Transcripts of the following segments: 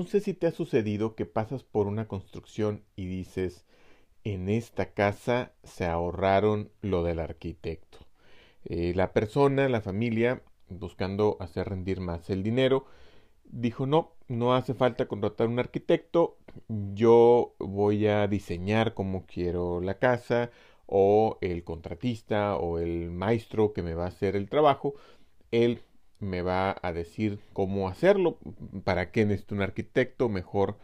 no sé si te ha sucedido que pasas por una construcción y dices, en esta casa se ahorraron lo del arquitecto. Eh, la persona, la familia, buscando hacer rendir más el dinero, dijo, no, no hace falta contratar un arquitecto, yo voy a diseñar como quiero la casa, o el contratista o el maestro que me va a hacer el trabajo, él me va a decir cómo hacerlo, para qué necesito un arquitecto, mejor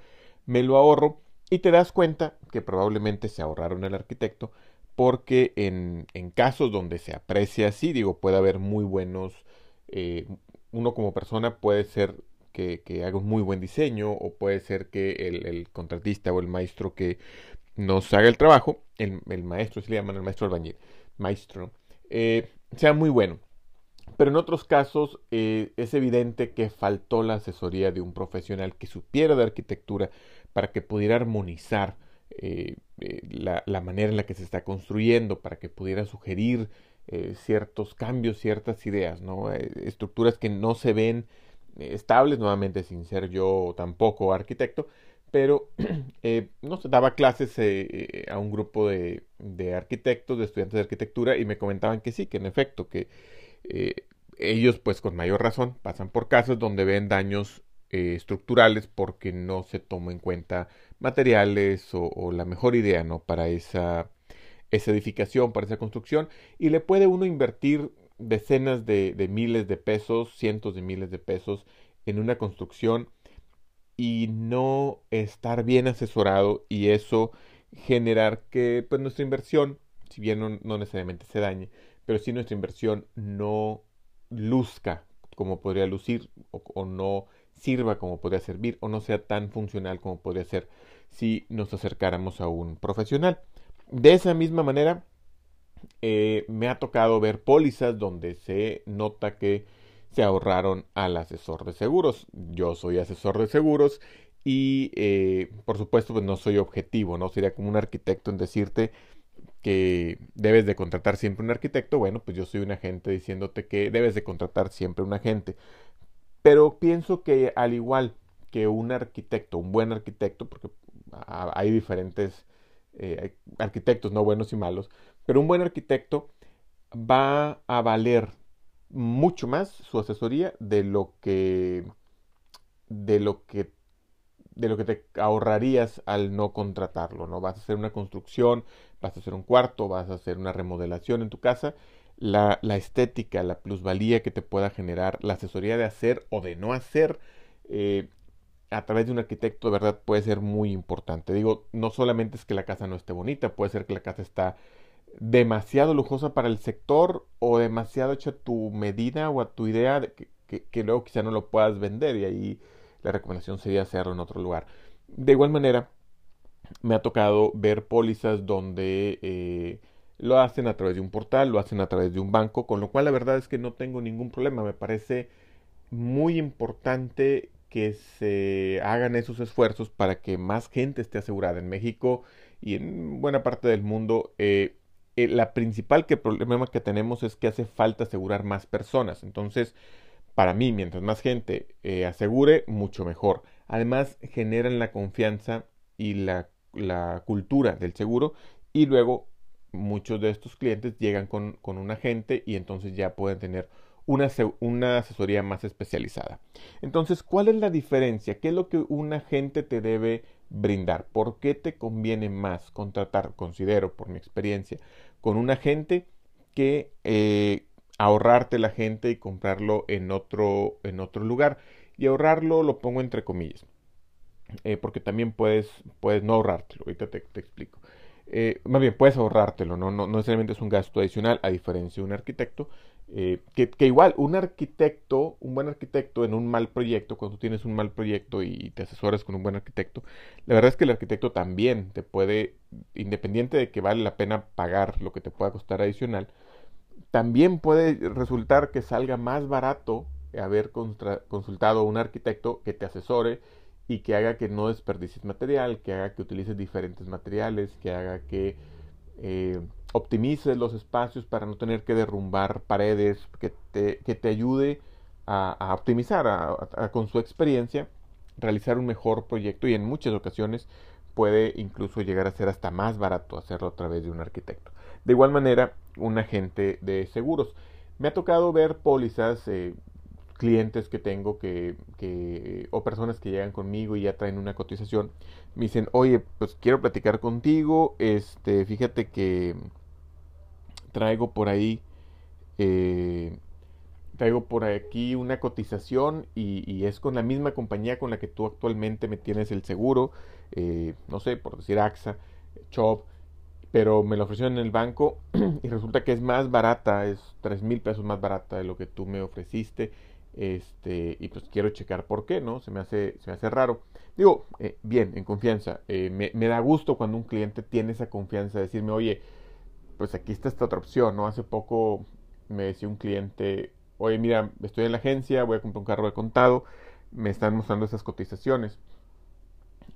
me lo ahorro y te das cuenta que probablemente se ahorraron el arquitecto porque en, en casos donde se aprecia así, digo, puede haber muy buenos, eh, uno como persona puede ser que, haga un muy buen diseño o puede ser que el, el contratista o el maestro que nos haga el trabajo, el, maestro, se le llaman el maestro albañil, maestro, eh, sea muy bueno. Pero en otros casos eh, es evidente que faltó la asesoría de un profesional que supiera de arquitectura para que pudiera armonizar eh, la, la, manera en la que se está construyendo, para que pudiera sugerir ciertos cambios, ciertas ideas, ¿no? estructuras que no se ven estables, nuevamente sin ser yo tampoco arquitecto, pero eh, no daba clases eh, eh, a un grupo de, de, arquitectos, de estudiantes de arquitectura, y me comentaban que sí, que en efecto, que ellos pues con mayor razón pasan por casos donde ven daños estructurales porque no se toma en cuenta materiales o, la mejor idea, ¿no? Para esa, esa edificación, para esa construcción, y le puede uno invertir decenas de, miles de pesos, cientos de miles de pesos en una construcción y no estar bien asesorado y eso generar que pues nuestra inversión, si bien no, necesariamente se dañe, pero si nuestra inversión no luzca como podría lucir o, no sirva como podría servir o no sea tan funcional como podría ser si nos acercáramos a un profesional. De esa misma manera, eh, me ha tocado ver pólizas donde se nota que se ahorraron al asesor de seguros. Yo soy asesor de seguros y eh, por supuesto pues no soy objetivo, ¿no? Sería como un arquitecto en decirte que debes de contratar siempre un arquitecto. Bueno, pues yo soy un agente diciéndote que debes de contratar siempre un agente. Pero pienso que al igual que un arquitecto, un buen arquitecto, porque hay diferentes eh, arquitectos, no buenos y malos, pero un buen arquitecto va a valer mucho más su asesoría de lo que de lo que de lo que te ahorrarías al no contratarlo, ¿no? Vas a hacer una construcción, vas a hacer un cuarto, vas a hacer una remodelación en tu casa, la, la estética, la plusvalía que te pueda generar, la asesoría de hacer o de no hacer eh, a través de un arquitecto, de verdad, puede ser muy importante. Digo, no solamente es que la casa no esté bonita, puede ser que la casa está demasiado lujosa para el sector o demasiado hecha a tu medida o a tu idea de que, que, luego quizá no lo puedas vender y ahí la recomendación sería hacerlo en otro lugar. De igual manera, me ha tocado ver pólizas donde eh, lo hacen a través de un portal, lo hacen a través de un banco, con lo cual la verdad es que no tengo ningún problema. Me parece muy importante que se hagan esos esfuerzos para que más gente esté asegurada en México y en buena parte del mundo. Eh, eh, la principal que problema que tenemos es que hace falta asegurar más personas. Entonces, para mí, mientras más gente eh, asegure, mucho mejor. Además, generan la confianza y la, cultura del seguro y luego muchos de estos clientes llegan con, un agente y entonces ya pueden tener una, una, asesoría más especializada. Entonces, ¿cuál es la diferencia? ¿Qué es lo que un agente te debe brindar? ¿Por qué te conviene más contratar, considero por mi experiencia, con un agente que eh, ahorrarte la gente y comprarlo en otro, en otro lugar? Y ahorrarlo lo pongo entre comillas, eh, porque también puedes, puedes no ahorrártelo, ahorita te, te explico. Eh, más bien, puedes ahorrártelo, ¿no? ¿no? No necesariamente es un gasto adicional, a diferencia de un arquitecto, eh, que, igual, un arquitecto, un buen arquitecto en un mal proyecto, cuando tienes un mal proyecto y te asesoras con un buen arquitecto, la verdad es que el arquitecto también te puede, independiente de que vale la pena pagar lo que te pueda costar adicional, también puede resultar que salga más barato haber consultado a un arquitecto que te asesore y que haga que no desperdicies material, que haga que utilices diferentes materiales, que haga que eh, optimices los espacios para no tener que derrumbar paredes, que te, que te ayude a, optimizar con su experiencia realizar un mejor proyecto y en muchas ocasiones puede incluso llegar a ser hasta más barato hacerlo a través de un arquitecto. De igual manera, un agente de seguros. Me ha tocado ver pólizas, eh, clientes que tengo que, que, o personas que llegan conmigo y ya traen una cotización, me dicen, oye, pues quiero platicar contigo, este, fíjate que traigo por ahí eh, traigo por aquí una cotización y, es con la misma compañía con la que tú actualmente me tienes el seguro, eh, no sé, por decir AXA, CHOP, pero me lo ofrecieron en el banco y resulta que es más barata, es tres mil pesos más barata de lo que tú me ofreciste. Este, y pues quiero checar por qué, ¿no? Se me hace, se me hace raro. Digo, eh, bien, en confianza. Eh, me, me, da gusto cuando un cliente tiene esa confianza de decirme, oye, pues aquí está esta otra opción, ¿no? Hace poco me decía un cliente, oye, mira, estoy en la agencia, voy a comprar un carro de contado, me están mostrando esas cotizaciones.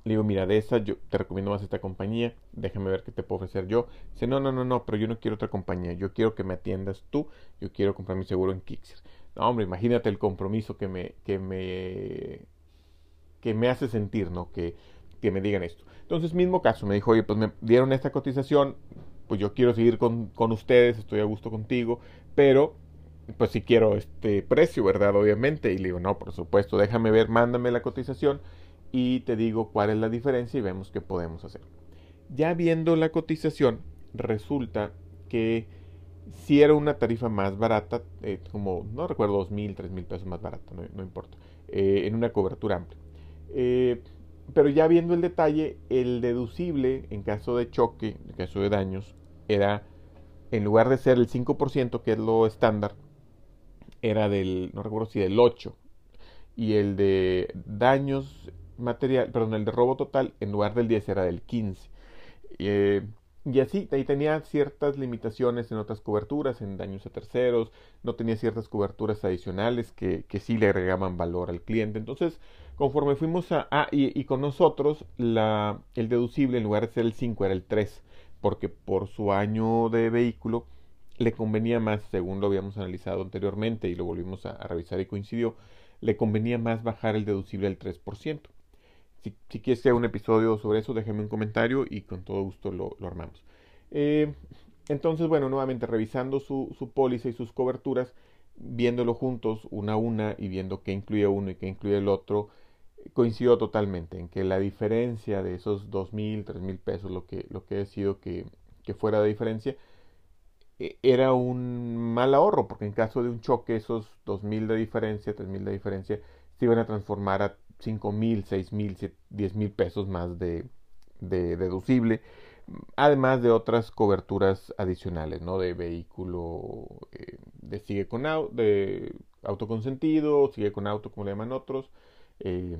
Le digo, mira, de esa yo te recomiendo más esta compañía, déjame ver qué te puedo ofrecer yo. Dice, no, no, no, no, pero yo no quiero otra compañía, yo quiero que me atiendas tú, yo quiero comprar mi seguro en Kixer. No, hombre, imagínate el compromiso que me, que me, que me hace sentir, ¿no? Que, que me digan esto. Entonces, mismo caso, me dijo, oye, pues me dieron esta cotización, pues yo quiero seguir con, con ustedes, estoy a gusto contigo, pero pues si quiero este precio, ¿verdad? Obviamente. Y le digo, no, por supuesto, déjame ver, mándame la cotización y te digo cuál es la diferencia y vemos qué podemos hacer. Ya viendo la cotización, resulta que si era una tarifa más barata, eh, como no recuerdo, dos mil, tres mil pesos más barata, no, importa, eh, en una cobertura amplia. Eh, pero ya viendo el detalle, el deducible en caso de choque, en caso de daños, era, en lugar de ser el 5%, que es lo estándar, era del, no recuerdo si del 8. Y el de daños material, perdón, el de robo total, en lugar del 10 era del 15. Eh, y así, ahí tenía ciertas limitaciones en otras coberturas, en daños a terceros, no tenía ciertas coberturas adicionales que, que sí le agregaban valor al cliente. Entonces, conforme fuimos a... Ah, y, con nosotros, la, el deducible en lugar de ser el 5 era el 3, porque por su año de vehículo le convenía más, según lo habíamos analizado anteriormente y lo volvimos a, revisar y coincidió, le convenía más bajar el deducible al 3%. Si, si quieres que un episodio sobre eso, déjame un comentario y con todo gusto lo, armamos. Eh, entonces, bueno, nuevamente revisando su, su póliza y sus coberturas, viéndolo juntos una a una y viendo qué incluye uno y qué incluye el otro, coincidió totalmente en que la diferencia de esos dos mil, tres mil pesos, lo que, lo que he sido que, que fuera de diferencia, e, era un mal ahorro, porque en caso de un choque esos 2.000 de diferencia, 3.000 de diferencia, se iban a transformar a 5.000, 6.000, 10.000 pesos más de, de, deducible, además de otras coberturas adicionales, ¿no? De vehículo, eh, de sigue con auto, de autoconsentido, sigue con auto, como le llaman otros, eh,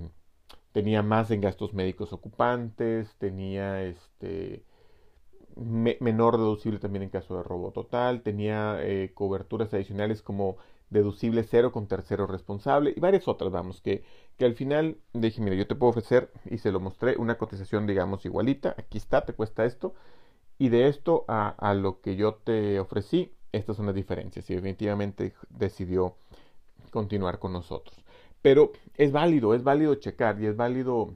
tenía más en gastos médicos ocupantes, tenía este menor deducible también en caso de robo total, tenía eh, coberturas adicionales como deducible cero con tercero responsable y varias otras, vamos, que, que al final dije, mira, yo te puedo ofrecer y se lo mostré una cotización, digamos, igualita, aquí está, te cuesta esto, y de esto a, lo que yo te ofrecí, estas son las diferencias, y definitivamente decidió continuar con nosotros. Pero es válido, es válido checar y es válido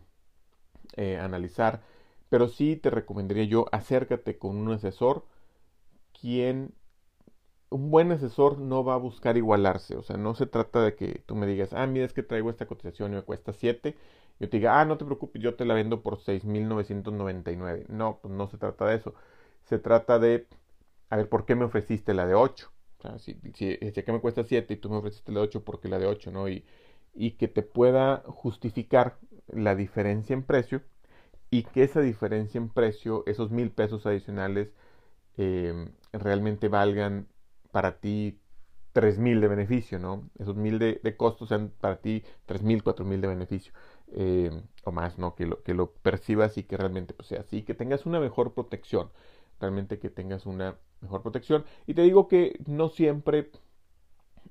eh, analizar pero sí te recomendaría yo acércate con un asesor quien un buen asesor no va a buscar igualarse, o sea, no se trata de que tú me digas, ah, mira, es que traigo esta cotización y me cuesta 7, yo te diga, ah, no te preocupes, yo te la vendo por 6.999. No, pues no se trata de eso. Se trata de, a ver, ¿por qué me ofreciste la de 8? O sea, si, si, que me cuesta 7 y tú me ofreciste la de 8, ¿por qué la de 8? ¿no? Y, y que te pueda justificar la diferencia en precio y que esa diferencia en precio, esos mil pesos adicionales, em, realmente valgan para ti tres mil de beneficio, ¿no? Esos mil de, de costos sean para ti tres mil, cuatro mil de beneficio em, o más, ¿no? Que lo, que lo percibas y que realmente pues, sea así, que tengas una mejor protección, realmente que tengas una mejor protección. Y te digo que no siempre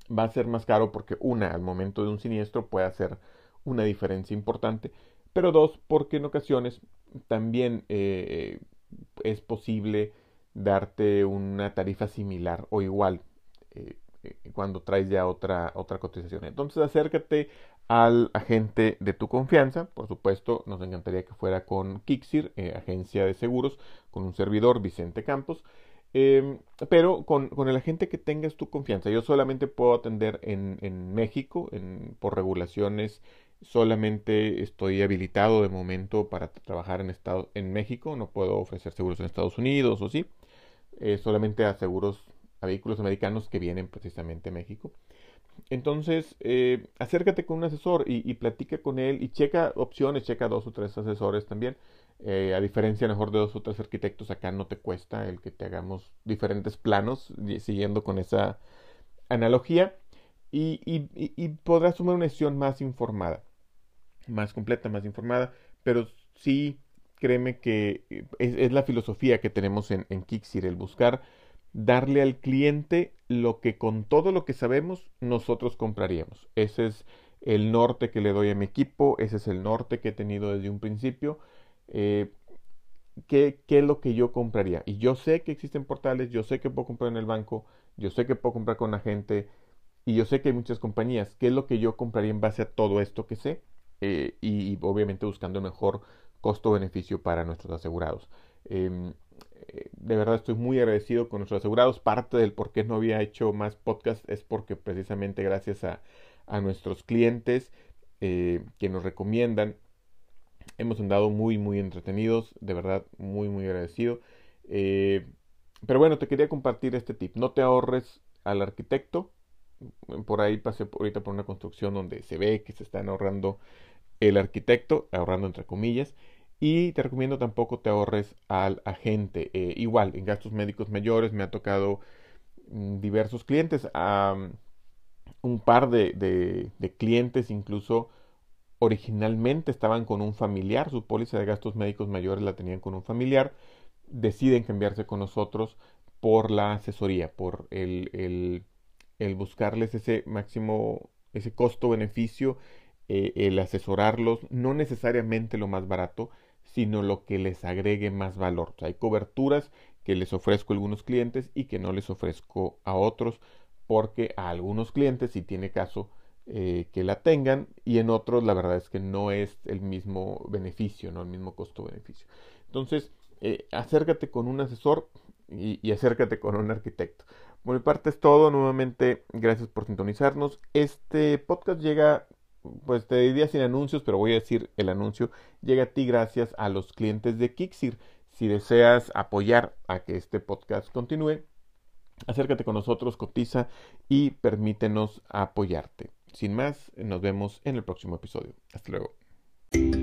va a ser más caro porque una, al momento de un siniestro puede hacer una diferencia importante, pero dos, porque en ocasiones también eh, es posible darte una tarifa similar o igual. Eh, eh, cuando traes ya otra, otra cotización. Entonces acércate al agente de tu confianza. Por supuesto, nos encantaría que fuera con Kixir, eh, agencia de seguros, con un servidor, Vicente Campos. Em, pero con, el agente que tengas tu confianza. Yo solamente puedo atender en, en México, en, por regulaciones solamente estoy habilitado de momento para trabajar en, estado, en México, no puedo ofrecer seguros en Estados Unidos o sí, eh, solamente a seguros a vehículos americanos que vienen precisamente a México. Entonces, eh, acércate con un asesor y, platica con él y checa opciones, checa dos o tres asesores también. Eh, a diferencia mejor de dos o tres arquitectos, acá no te cuesta el que te hagamos diferentes planos siguiendo con esa analogía y, y podrás tomar una decisión más informada, más completa, más informada, pero sí créeme que es, la filosofía que tenemos en, en Kixir, el buscar darle al cliente lo que con todo lo que sabemos nosotros compraríamos. Ese es el norte que le doy a mi equipo, ese es el norte que he tenido desde un principio. Eh, ¿qué, ¿Qué es lo que yo compraría? Y yo sé que existen portales, yo sé que puedo comprar en el banco, yo sé que puedo comprar con agente y yo sé que hay muchas compañías. ¿Qué es lo que yo compraría en base a todo esto que sé? Eh, y, obviamente buscando mejor costo-beneficio para nuestros asegurados. Em, eh, de verdad estoy muy agradecido con nuestros asegurados. Parte del por qué no había hecho más podcast es porque precisamente gracias a, nuestros clientes eh, que nos recomiendan, hemos andado muy, muy entretenidos. De verdad, muy, muy agradecido. Eh, pero bueno, te quería compartir este tip. No te ahorres al arquitecto. Por ahí pasé ahorita por una construcción donde se ve que se están ahorrando el arquitecto, ahorrando entre comillas. Y te recomiendo tampoco te ahorres al agente. Eh, igual, en gastos médicos mayores me ha tocado mm, diversos clientes. un par de, clientes incluso originalmente estaban con un familiar, su póliza de gastos médicos mayores la tenían con un familiar, deciden cambiarse con nosotros por la asesoría, por el, el, buscarles ese máximo, ese costo-beneficio, eh, el asesorarlos, no necesariamente lo más barato, sino lo que les agregue más valor. hay coberturas que les ofrezco a algunos clientes y que no les ofrezco a otros, porque a algunos clientes sí tiene caso eh, que la tengan y en otros la verdad es que no es el mismo beneficio, no el mismo costo-beneficio. Entonces, eh, acércate con un asesor y, y, acércate con un arquitecto. Por mi parte es todo. Nuevamente, gracias por sintonizarnos. Este podcast llega pues te diría sin anuncios, pero voy a decir el anuncio, llega a ti gracias a los clientes de Kixir. Si deseas apoyar a que este podcast continúe, acércate con nosotros, cotiza y permítenos apoyarte. Sin más, nos vemos en el próximo episodio. Hasta luego.